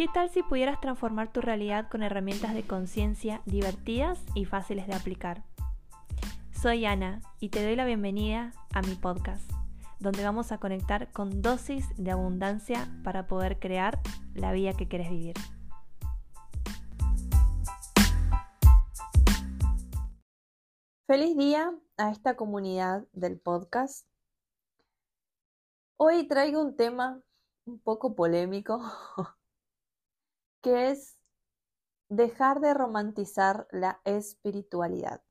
¿Qué tal si pudieras transformar tu realidad con herramientas de conciencia divertidas y fáciles de aplicar? Soy Ana y te doy la bienvenida a mi podcast, donde vamos a conectar con dosis de abundancia para poder crear la vida que quieres vivir. Feliz día a esta comunidad del podcast. Hoy traigo un tema un poco polémico que es dejar de romantizar la espiritualidad.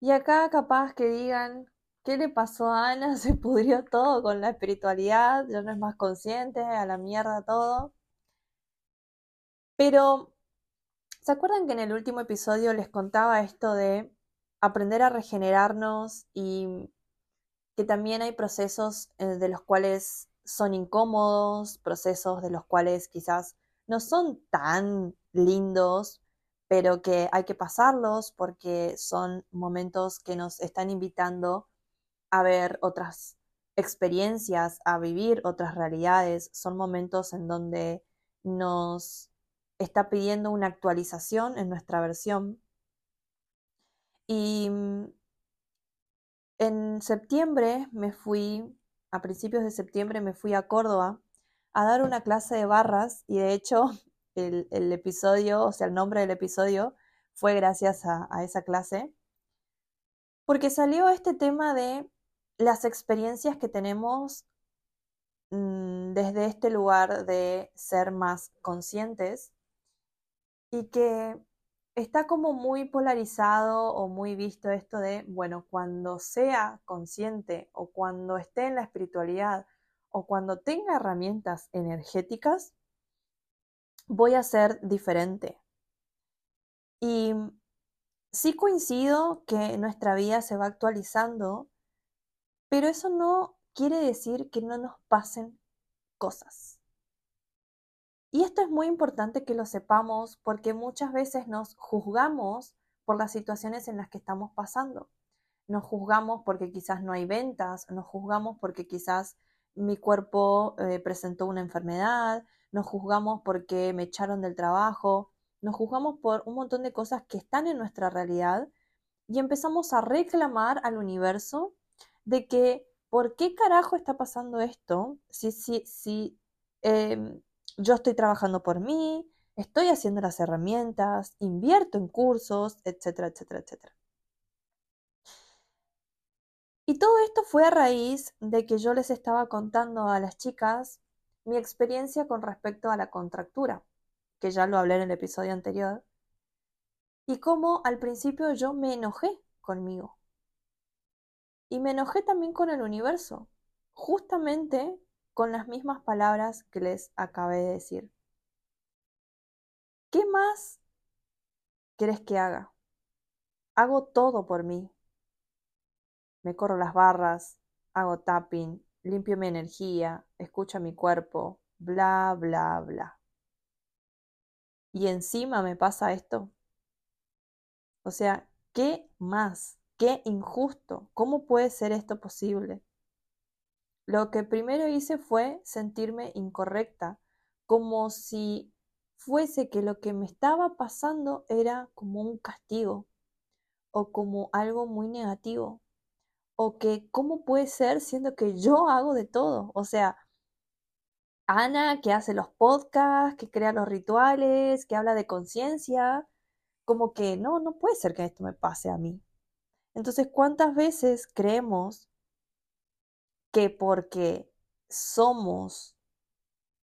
Y acá capaz que digan, ¿qué le pasó a Ana? Se pudrió todo con la espiritualidad, ya no es más consciente, a la mierda todo. Pero, ¿se acuerdan que en el último episodio les contaba esto de aprender a regenerarnos y que también hay procesos eh, de los cuales son incómodos, procesos de los cuales quizás no son tan lindos, pero que hay que pasarlos porque son momentos que nos están invitando a ver otras experiencias, a vivir otras realidades, son momentos en donde nos está pidiendo una actualización en nuestra versión. Y mm, en septiembre me fui a principios de septiembre me fui a Córdoba a dar una clase de barras y de hecho el, episodio, o sea, el nombre del episodio fue gracias a, esa clase, porque salió este tema de las experiencias que tenemos mm, desde este lugar de ser más conscientes y que está como muy polarizado o muy visto esto de, bueno, cuando sea consciente o cuando esté en la espiritualidad o cuando tenga herramientas energéticas, voy a ser diferente. Y sí coincido que nuestra vida se va actualizando, pero eso no quiere decir que no nos pasen cosas. Y esto es muy importante que lo sepamos porque muchas veces nos juzgamos por las situaciones en las que estamos pasando. Nos juzgamos porque quizás no hay ventas, nos juzgamos porque quizás mi cuerpo eh, presentó una enfermedad, nos juzgamos porque me echaron del trabajo, nos juzgamos por un montón de cosas que están en nuestra realidad y empezamos a reclamar al universo de que, ¿por qué carajo está pasando esto? Si, si, si em, yo estoy trabajando por mí, estoy haciendo las herramientas, invierto en cursos, etcétera, etcétera, etcétera. Y todo esto fue a raíz de que yo les estaba contando a las chicas mi experiencia con respecto a la contractura, que ya lo hablé en el episodio anterior, y cómo al principio yo me enojé conmigo. Y me enojé también con el universo, justamente con las mismas palabras que les acabé de decir. ¿Qué más quieres que haga? Hago todo por mí. Me corro las barras, hago tapping, limpio mi energía, escucho mi cuerpo, bla, bla, bla. Y encima me pasa esto. O sea, ¿qué más? ¿Qué injusto? ¿Cómo puede ser esto posible? Lo que primero hice fue sentirme incorrecta, como si fuese que lo que me estaba pasando era como un castigo o como algo muy negativo o que cómo puede ser siendo que yo hago de todo, o sea, Ana que hace los podcasts, que crea los rituales, que habla de conciencia, como que no, no puede ser que esto me pase a mí. Entonces, ¿cuántas veces creemos que porque somos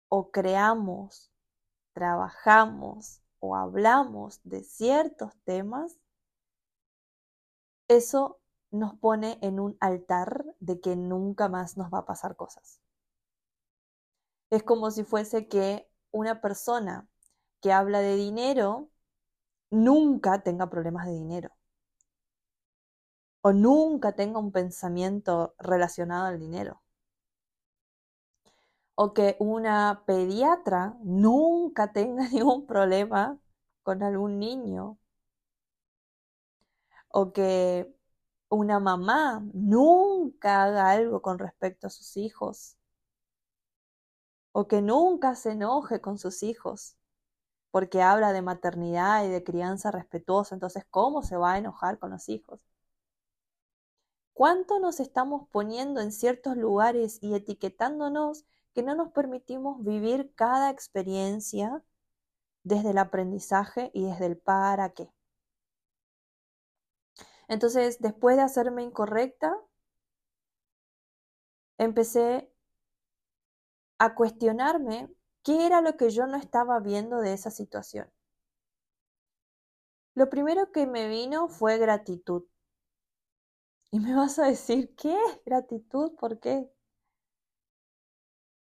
o creamos, trabajamos o hablamos de ciertos temas, eso nos pone en un altar de que nunca más nos va a pasar cosas. Es como si fuese que una persona que habla de dinero nunca tenga problemas de dinero o nunca tenga un pensamiento relacionado al dinero. O que una pediatra nunca tenga ningún problema con algún niño. O que una mamá nunca haga algo con respecto a sus hijos. o que nunca se enoje con sus hijos, porque habla de maternidad y de crianza respetuosa, entonces, ¿cómo se va a enojar con los hijos? ¿Cuánto nos estamos poniendo en ciertos lugares y etiquetándonos que no nos permitimos vivir cada experiencia desde el aprendizaje y desde el para qué? Entonces, después de hacerme incorrecta, empecé a cuestionarme qué era lo que yo no estaba viendo de esa situación. Lo primero que me vino fue gratitud. Y me vas a decir, ¿qué? ¿Gratitud? ¿Por qué?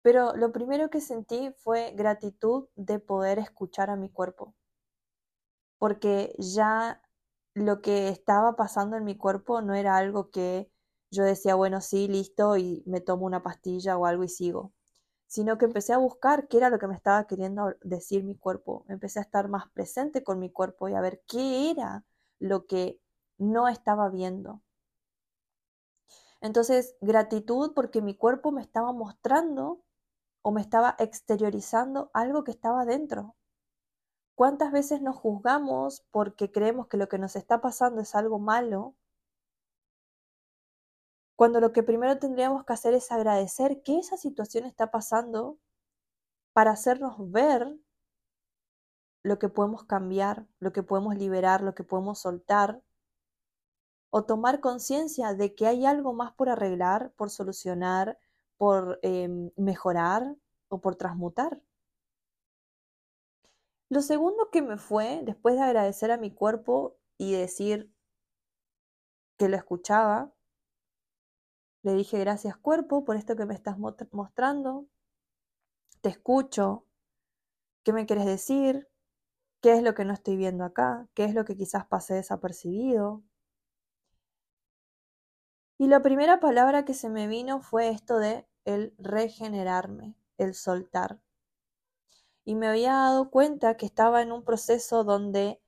Pero lo primero que sentí fue gratitud de poder escuchar a mi cuerpo. Porque ya lo que estaba pasando en mi cuerpo no era algo que yo decía, bueno, sí, listo, y me tomo una pastilla o algo y sigo, sino que empecé a buscar qué era lo que me estaba queriendo decir mi cuerpo, empecé a estar más presente con mi cuerpo y a ver qué era lo que no estaba viendo. Entonces, gratitud porque mi cuerpo me estaba mostrando o me estaba exteriorizando algo que estaba dentro. ¿Cuántas veces nos juzgamos porque creemos que lo que nos está pasando es algo malo? Cuando lo que primero tendríamos que hacer es agradecer que esa situación está pasando para hacernos ver lo que podemos cambiar, lo que podemos liberar, lo que podemos soltar, o tomar conciencia de que hay algo más por arreglar, por solucionar, por em, mejorar o por transmutar. Lo segundo que me fue, después de agradecer a mi cuerpo y decir que lo escuchaba, le dije gracias cuerpo por esto que me estás mostrando, te escucho, ¿qué me quieres decir? ¿Qué es lo que no estoy viendo acá? ¿Qué es lo que quizás pase desapercibido? Y la primera palabra que se me vino fue esto de el regenerarme, el soltar. Y me había dado cuenta que estaba en un proceso donde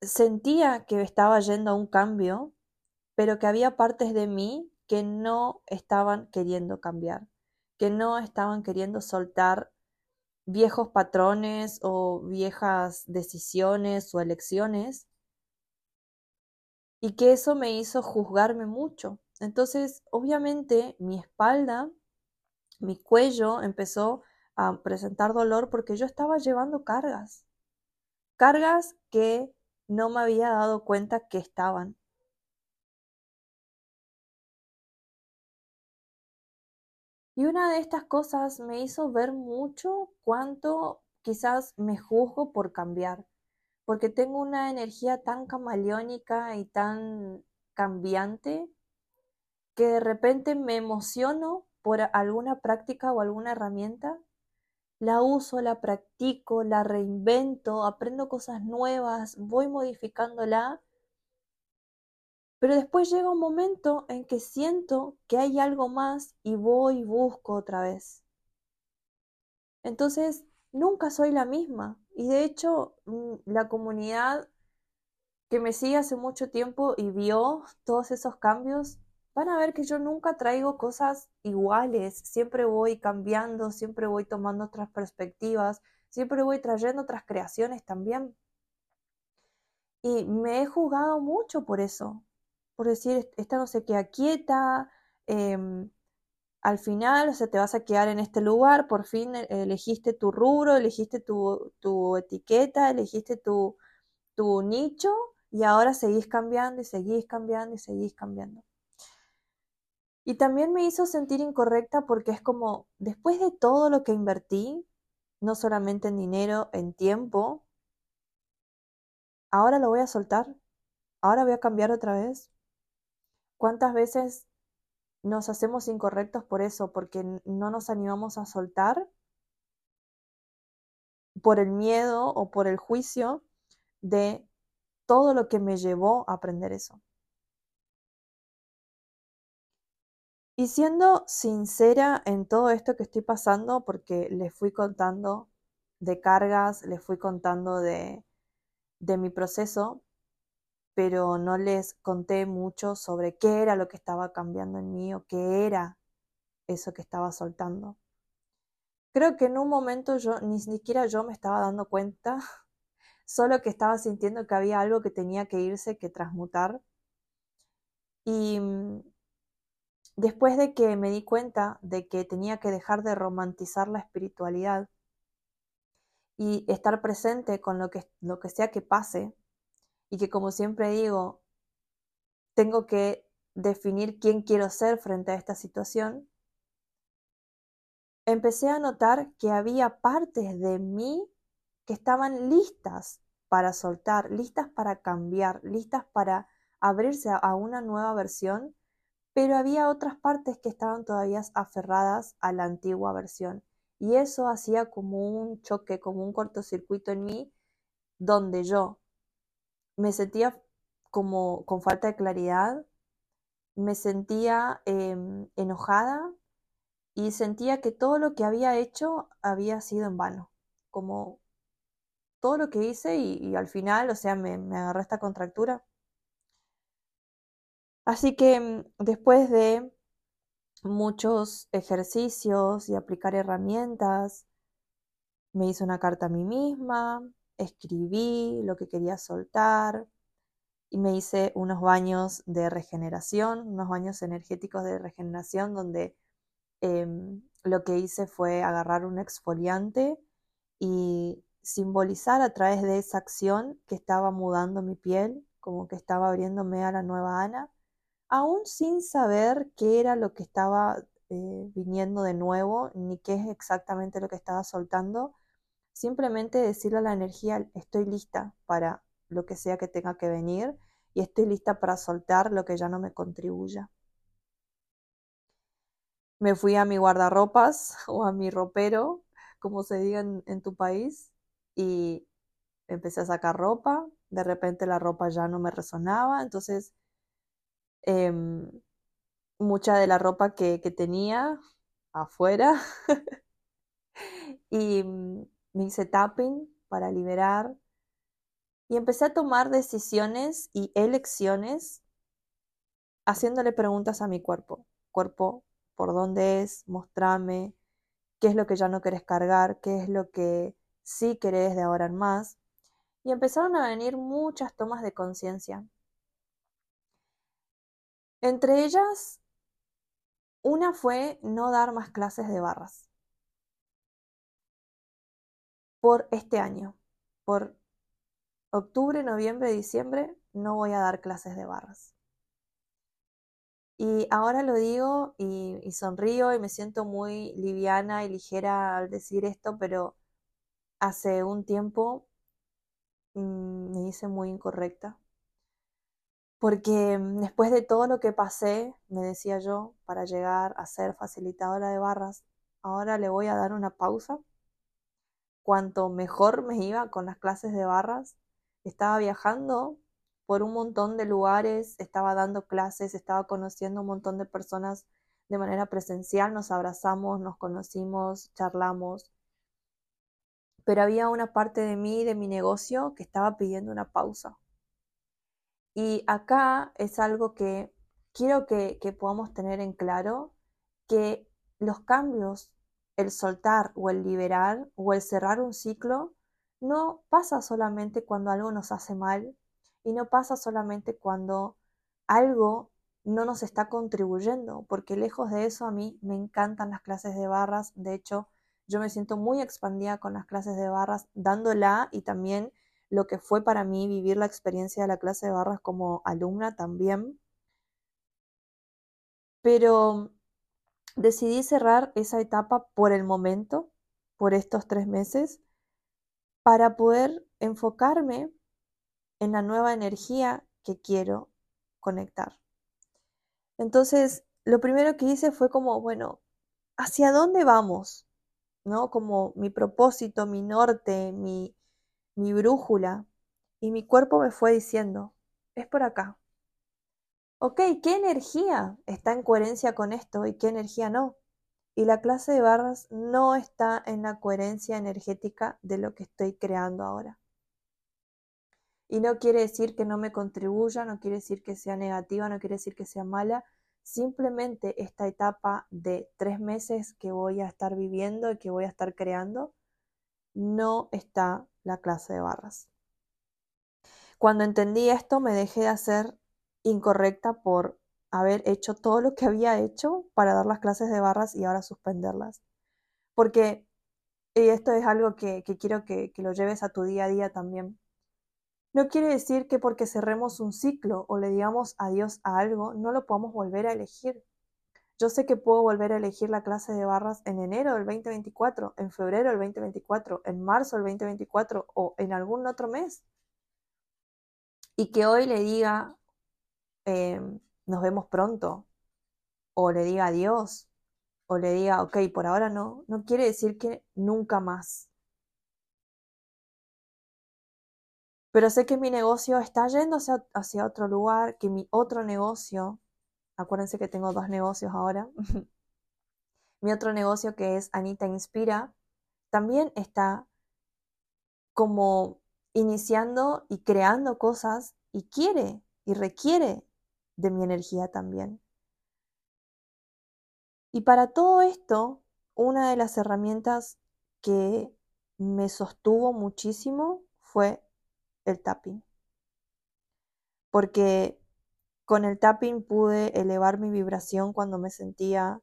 sentía que estaba yendo a un cambio, pero que había partes de mí que no estaban queriendo cambiar, que no estaban queriendo soltar viejos patrones o viejas decisiones o elecciones y que eso me hizo juzgarme mucho. Entonces, obviamente, mi espalda, mi cuello empezó a presentar dolor porque yo estaba llevando cargas, cargas que no me había dado cuenta que estaban. Y una de estas cosas me hizo ver mucho cuánto quizás me juzgo por cambiar, porque tengo una energía tan camaleónica y tan cambiante que de repente me emociono por alguna práctica o alguna herramienta la uso, la practico, la reinvento, aprendo cosas nuevas, voy modificándola, pero después llega un momento en que siento que hay algo más y voy y busco otra vez. Entonces, nunca soy la misma. Y de hecho, mm, la comunidad que me sigue hace mucho tiempo y vio todos esos cambios, van a ver que yo nunca traigo cosas iguales, siempre voy cambiando, siempre voy tomando otras perspectivas, siempre voy trayendo otras creaciones también. Y me he jugado mucho por eso, por decir, esta no se queda quieta, em, al final, o sea, te vas a quedar en este lugar, por fin e-, elegiste tu rubro, elegiste tu, tu etiqueta, elegiste tu, tu nicho y ahora seguís cambiando y seguís cambiando y seguís cambiando. Y también me hizo sentir incorrecta porque es como, después de todo lo que invertí, no solamente en dinero, en tiempo, ahora lo voy a soltar, ahora voy a cambiar otra vez. ¿Cuántas veces nos hacemos incorrectos por eso? Porque no nos animamos a soltar por el miedo o por el juicio de todo lo que me llevó a aprender eso. Y siendo sincera en todo esto que estoy pasando, porque les fui contando de cargas, les fui contando de, de mi proceso, pero no les conté mucho sobre qué era lo que estaba cambiando en mí o qué era eso que estaba soltando. creo que en un momento yo ni siquiera yo me estaba dando cuenta, solo que estaba sintiendo que había algo que tenía que irse, que transmutar. Y mm, después de que me di cuenta de que tenía que dejar de romantizar la espiritualidad y estar presente con lo que, lo que sea que pase, y que como siempre digo, tengo que definir quién quiero ser frente a esta situación, empecé a notar que había partes de mí que estaban listas para soltar, listas para cambiar, listas para abrirse a una nueva versión, pero había otras partes que estaban todavía aferradas a la antigua versión. Y eso hacía como un choque, como un cortocircuito en mí, donde yo me sentía como con falta de claridad, me sentía em, enojada y sentía que todo lo que había hecho había sido en vano, como todo lo que hice y, al final, o sea, me, me agarró esta contractura. Así que em, después de muchos ejercicios y aplicar herramientas, me hice una carta a mí misma, escribí lo que quería soltar y me hice unos baños de regeneración, unos baños energéticos de regeneración donde em, lo que hice fue agarrar un exfoliante y simbolizar a través de esa acción que estaba mudando mi piel, como que estaba abriéndome a la nueva Ana, aún sin saber qué era lo que estaba eh, viniendo de nuevo, ni qué es exactamente lo que estaba soltando, simplemente decirle a la energía, estoy lista para lo que sea que tenga que venir y estoy lista para soltar lo que ya no me contribuya me fui a mi guardarropas o a mi ropero, como se diga en, tu país, y empecé a sacar ropa. De repente la ropa ya no me resonaba, entonces em, mucha de la ropa que, tenía afuera y mm, me hice tapping para liberar y empecé a tomar decisiones y elecciones haciéndole preguntas a mi cuerpo. Cuerpo, por dónde es, mostrame qué es lo que ya no querés cargar, qué es lo que sí querés de ahora en más. Y empezaron a venir muchas tomas de conciencia. Entre ellas, una fue no dar más clases de barras. Por este año, por octubre, noviembre, diciembre, no voy a dar clases de barras. Y ahora lo digo y, sonrío y me siento muy liviana y ligera al decir esto, pero hace un tiempo mm, me hice muy incorrecta. Porque mm, después de todo lo que pasé, me decía yo, para llegar a ser facilitadora de barras, ahora le voy a dar una pausa. Cuanto mejor me iba con las clases de barras, estaba viajando por un montón de lugares, estaba dando clases, estaba conociendo un montón de personas de manera presencial, nos abrazamos, nos conocimos, charlamos. Pero había una parte de mí, de mi negocio, que estaba pidiendo una pausa. Y acá es algo que quiero que, que podamos tener en claro, que los cambios, el soltar o el liberar o el cerrar un ciclo, no pasa solamente cuando algo nos hace mal y no pasa solamente cuando algo no nos está contribuyendo, porque lejos de eso a mí me encantan las clases de barras, de hecho yo me siento muy expandida con las clases de barras, dándola y también lo que fue para mí vivir la experiencia de la clase de barras como alumna también. Pero decidí cerrar esa etapa por el momento, por estos tres meses, para poder enfocarme en la nueva energía que quiero conectar. Entonces, lo primero que hice fue como, bueno, ¿hacia dónde vamos? ¿No? Como mi propósito, mi norte, mi, mi brújula. Y mi cuerpo me fue diciendo, es por acá. Ok, ¿qué energía está en coherencia con esto y qué energía no? Y la clase de barras no está en la coherencia energética de lo que estoy creando ahora. Y no quiere decir que no me contribuya, no quiere decir que sea negativa, no quiere decir que sea mala, simplemente esta etapa de tres meses que voy a estar viviendo y que voy a estar creando, no está la clase de barras. Cuando entendí esto, me dejé de hacer incorrecta por haber hecho todo lo que había hecho para dar las clases de barras y ahora suspenderlas. Porque, y esto es algo que, quiero que, que lo lleves a tu día a día también. No quiere decir que porque cerremos un ciclo o le digamos adiós a algo, no lo podamos volver a elegir. Yo sé que puedo volver a elegir la clase de barras en enero del 2024, en febrero del 2024, en marzo del 2024 o en algún otro mes. Y que hoy le diga, em, nos vemos pronto, o le diga adiós, o le diga, ok, por ahora no, no quiere decir que nunca más. Pero sé que mi negocio está yendo hacia, otro lugar, que mi otro negocio, acuérdense que tengo dos negocios ahora, mi otro negocio que es Anita Inspira, también está como iniciando y creando cosas y quiere y requiere de mi energía también. Y para todo esto, una de las herramientas que me sostuvo muchísimo fue el tapping. Porque con el tapping pude elevar mi vibración cuando me sentía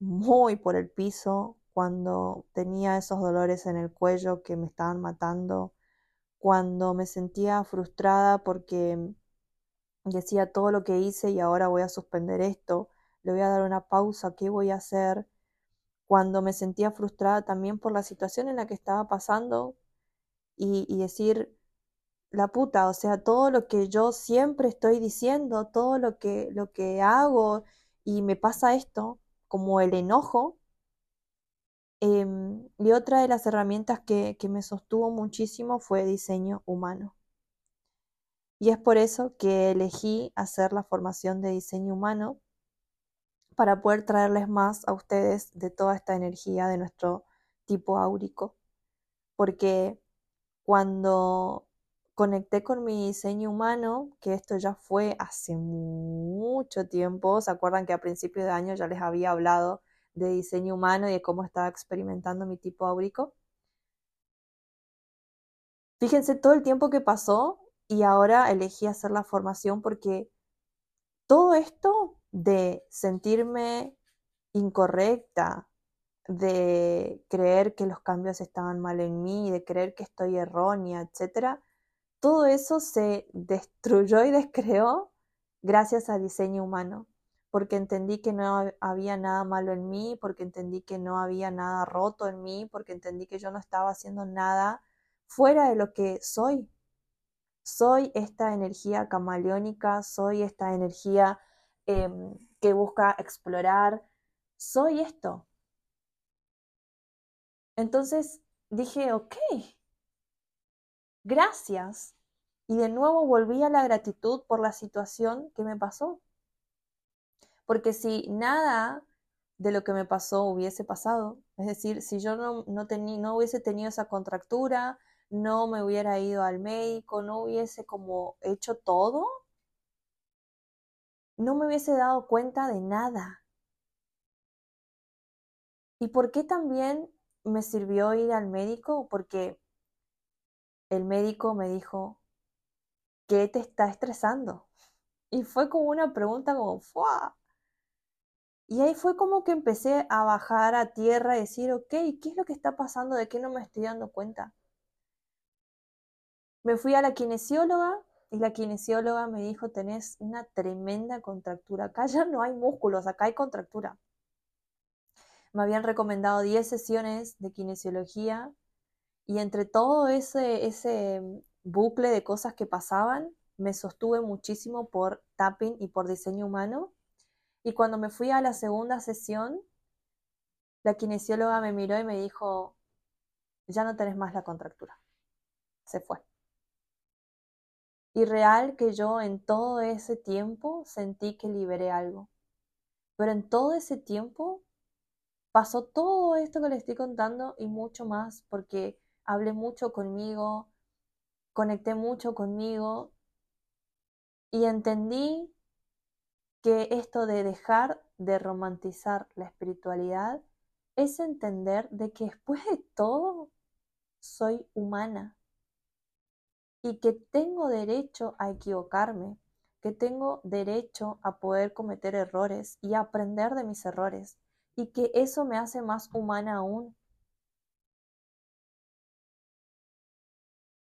muy por el piso, cuando tenía esos dolores en el cuello que me estaban matando, cuando me sentía frustrada porque decía todo lo que hice y ahora voy a suspender esto, le voy a dar una pausa, ¿qué voy a hacer? Cuando me sentía frustrada también por la situación en la que estaba pasando y, decir, la puta, o sea, todo lo que yo siempre estoy diciendo, todo lo que, lo que hago y me pasa esto, como el enojo. Em, y otra de las herramientas que, que me sostuvo muchísimo fue diseño humano. Y es por eso que elegí hacer la formación de diseño humano para poder traerles más a ustedes de toda esta energía de nuestro tipo áurico. Porque cuando conecté con mi diseño humano, que esto ya fue hace mucho tiempo. ¿Se acuerdan que a principios de año ya les había hablado de diseño humano y de cómo estaba experimentando mi tipo áurico? Fíjense todo el tiempo que pasó y ahora elegí hacer la formación porque todo esto de sentirme incorrecta, de creer que los cambios estaban mal en mí, de creer que estoy errónea, etcétera, todo eso se destruyó y descreó gracias al diseño humano, porque entendí que no había nada malo en mí, porque entendí que no había nada roto en mí, porque entendí que yo no estaba haciendo nada fuera de lo que soy. Soy esta energía camaleónica, soy esta energía em, que busca explorar, soy esto. Entonces dije, ok, gracias. Y de nuevo volví a la gratitud por la situación que me pasó. Porque si nada de lo que me pasó hubiese pasado, es decir, si yo no, no, no hubiese tenido esa contractura, no me hubiera ido al médico, no hubiese como hecho todo, no me hubiese dado cuenta de nada. ¿Y por qué también me sirvió ir al médico? Porque el médico me dijo, ¿qué te está estresando? Y fue como una pregunta como, ¡fua! Y ahí fue como que empecé a bajar a tierra y decir, ok, ¿qué es lo que está pasando? ¿De qué no me estoy dando cuenta? Me fui a la kinesióloga y la kinesióloga me dijo, tenés una tremenda contractura. Acá ya no hay músculos, acá hay contractura. Me habían recomendado 10 sesiones de kinesiología y entre todo ese, ese bucle de cosas que pasaban, me sostuve muchísimo por tapping y por diseño humano. Y cuando me fui a la segunda sesión, la kinesióloga me miró y me dijo, ya no tenés más la contractura. Se fue. Y real que yo en todo ese tiempo sentí que liberé algo. Pero en todo ese tiempo pasó todo esto que le estoy contando y mucho más porque hablé mucho conmigo, conecté mucho conmigo y entendí que esto de dejar de romantizar la espiritualidad es entender de que después de todo soy humana y que tengo derecho a equivocarme, que tengo derecho a poder cometer errores y aprender de mis errores y que eso me hace más humana aún.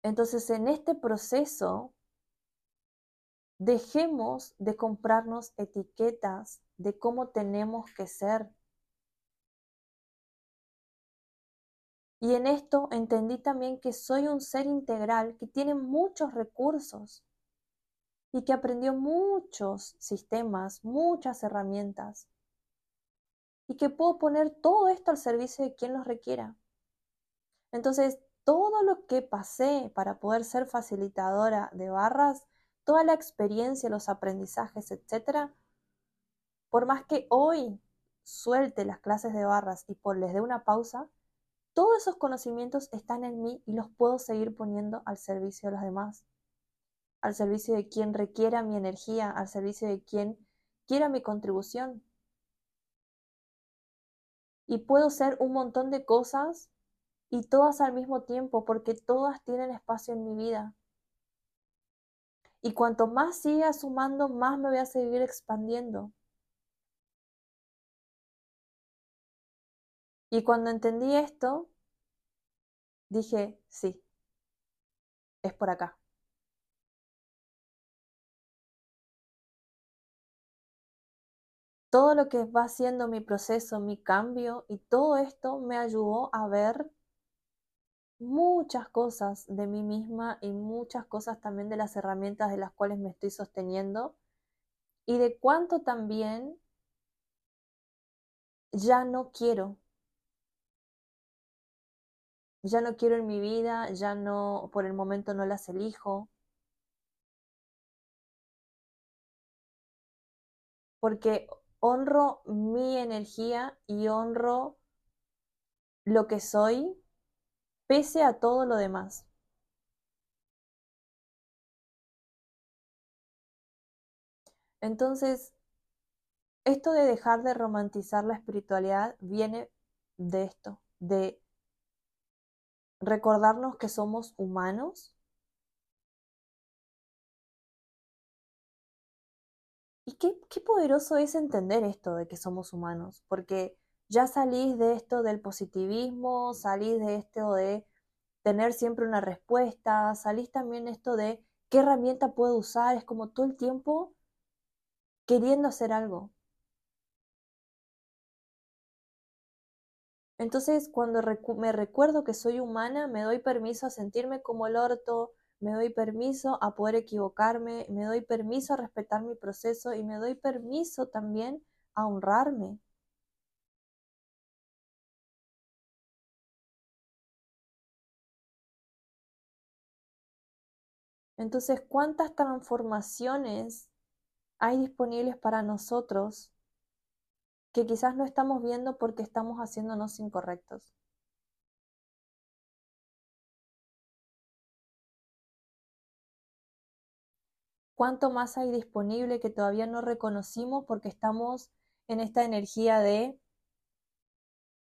Entonces, en este proceso, dejemos de comprarnos etiquetas de cómo tenemos que ser. Y en esto entendí también que soy un ser integral que tiene muchos recursos y que aprendió muchos sistemas, muchas herramientas y que puedo poner todo esto al servicio de quien los requiera. Entonces, todo lo que pasé para poder ser facilitadora de barras, toda la experiencia, los aprendizajes, etcétera, por más que hoy suelte las clases de barras y por les dé una pausa, todos esos conocimientos están en mí y los puedo seguir poniendo al servicio de los demás, al servicio de quien requiera mi energía, al servicio de quien quiera mi contribución. Y puedo ser un montón de cosas y todas al mismo tiempo porque todas tienen espacio en mi vida. Y cuanto más siga sumando, más me voy a seguir expandiendo. Y cuando entendí esto, dije, sí, es por acá. Todo lo que va haciendo mi proceso, mi cambio y todo esto me ayudó a ver muchas cosas de mí misma y muchas cosas también de las herramientas de las cuales me estoy sosteniendo y de cuánto también ya no quiero. Ya no quiero en mi vida, ya no, por el momento no las elijo. Porque honro mi energía y honro lo que soy pese a todo lo demás. Entonces, esto de dejar de romantizar la espiritualidad viene de esto, de recordarnos que somos humanos. Y qué, qué poderoso es entender esto de que somos humanos, porque ya salís de esto del positivismo, salís de esto de tener siempre una respuesta, salís también esto de qué herramienta puedo usar, es como todo el tiempo queriendo hacer algo. Entonces, cuando me recuerdo que soy humana, me doy permiso a sentirme como el orto, me doy permiso a poder equivocarme, me doy permiso a respetar mi proceso y me doy permiso también a honrarme. Entonces, ¿cuántas transformaciones hay disponibles para nosotros que quizás no estamos viendo porque estamos haciéndonos incorrectos? ¿Cuánto más hay disponible que todavía no reconocimos porque estamos en esta energía de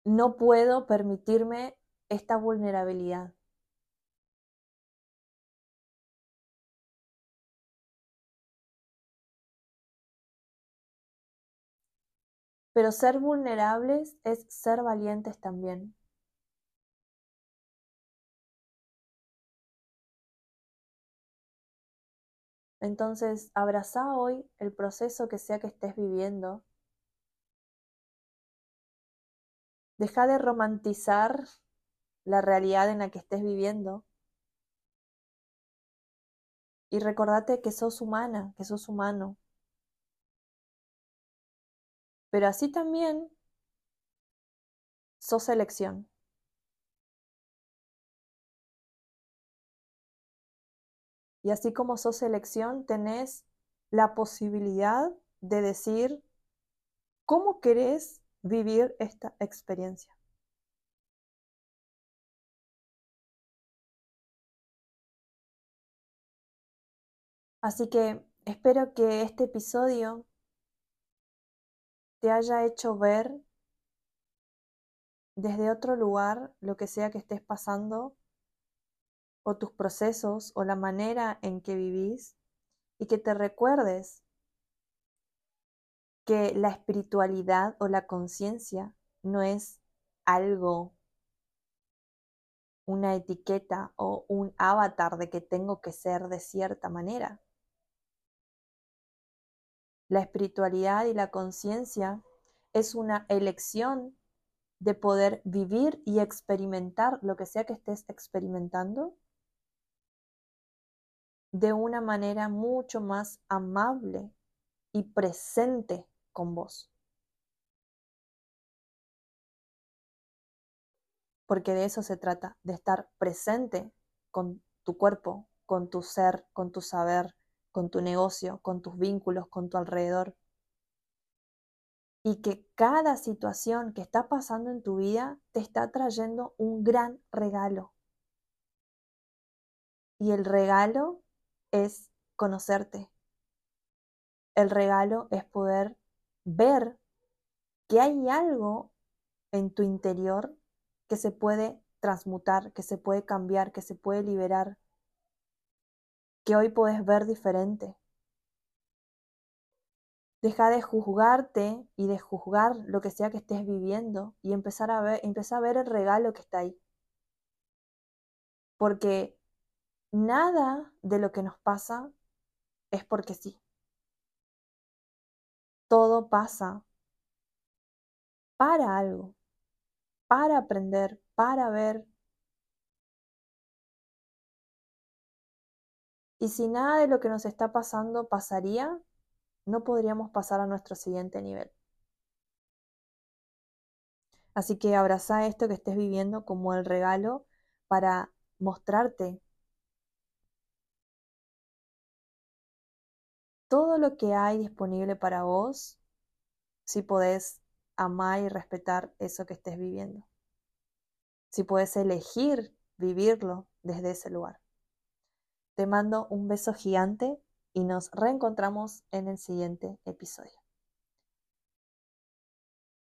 no puedo permitirme esta vulnerabilidad? Pero ser vulnerables es ser valientes también. Entonces, abraza hoy el proceso que sea que estés viviendo. Deja de romantizar la realidad en la que estés viviendo. Y recordate que sos humana, que sos humano. Pero así también sos elección. Y así como sos elección, tenés la posibilidad de decir cómo querés vivir esta experiencia. Así que espero que este episodio te haya hecho ver desde otro lugar lo que sea que estés pasando o tus procesos o la manera en que vivís y que te recuerdes que la espiritualidad o la conciencia no es algo, una etiqueta o un avatar de que tengo que ser de cierta manera. La espiritualidad y la conciencia es una elección de poder vivir y experimentar lo que sea que estés experimentando de una manera mucho más amable y presente con vos. Porque de eso se trata, de estar presente con tu cuerpo, con tu ser, con tu saber, con tu negocio, con tus vínculos, con tu alrededor. Y que cada situación que está pasando en tu vida te está trayendo un gran regalo. Y el regalo es conocerte. El regalo es poder ver que hay algo en tu interior que se puede transmutar, que se puede cambiar, que se puede liberar, que hoy puedes ver diferente. Deja de juzgarte y de juzgar lo que sea que estés viviendo y empezar a ver, empezar a ver el regalo que está ahí. Porque nada de lo que nos pasa es porque sí. Todo pasa para algo, para aprender, para ver. Y si nada de lo que nos está pasando pasaría, no podríamos pasar a nuestro siguiente nivel. Así que abraza esto que estés viviendo como el regalo para mostrarte todo lo que hay disponible para vos si podés amar y respetar eso que estés viviendo. Si puedes elegir vivirlo desde ese lugar. Te mando un beso gigante y nos reencontramos en el siguiente episodio.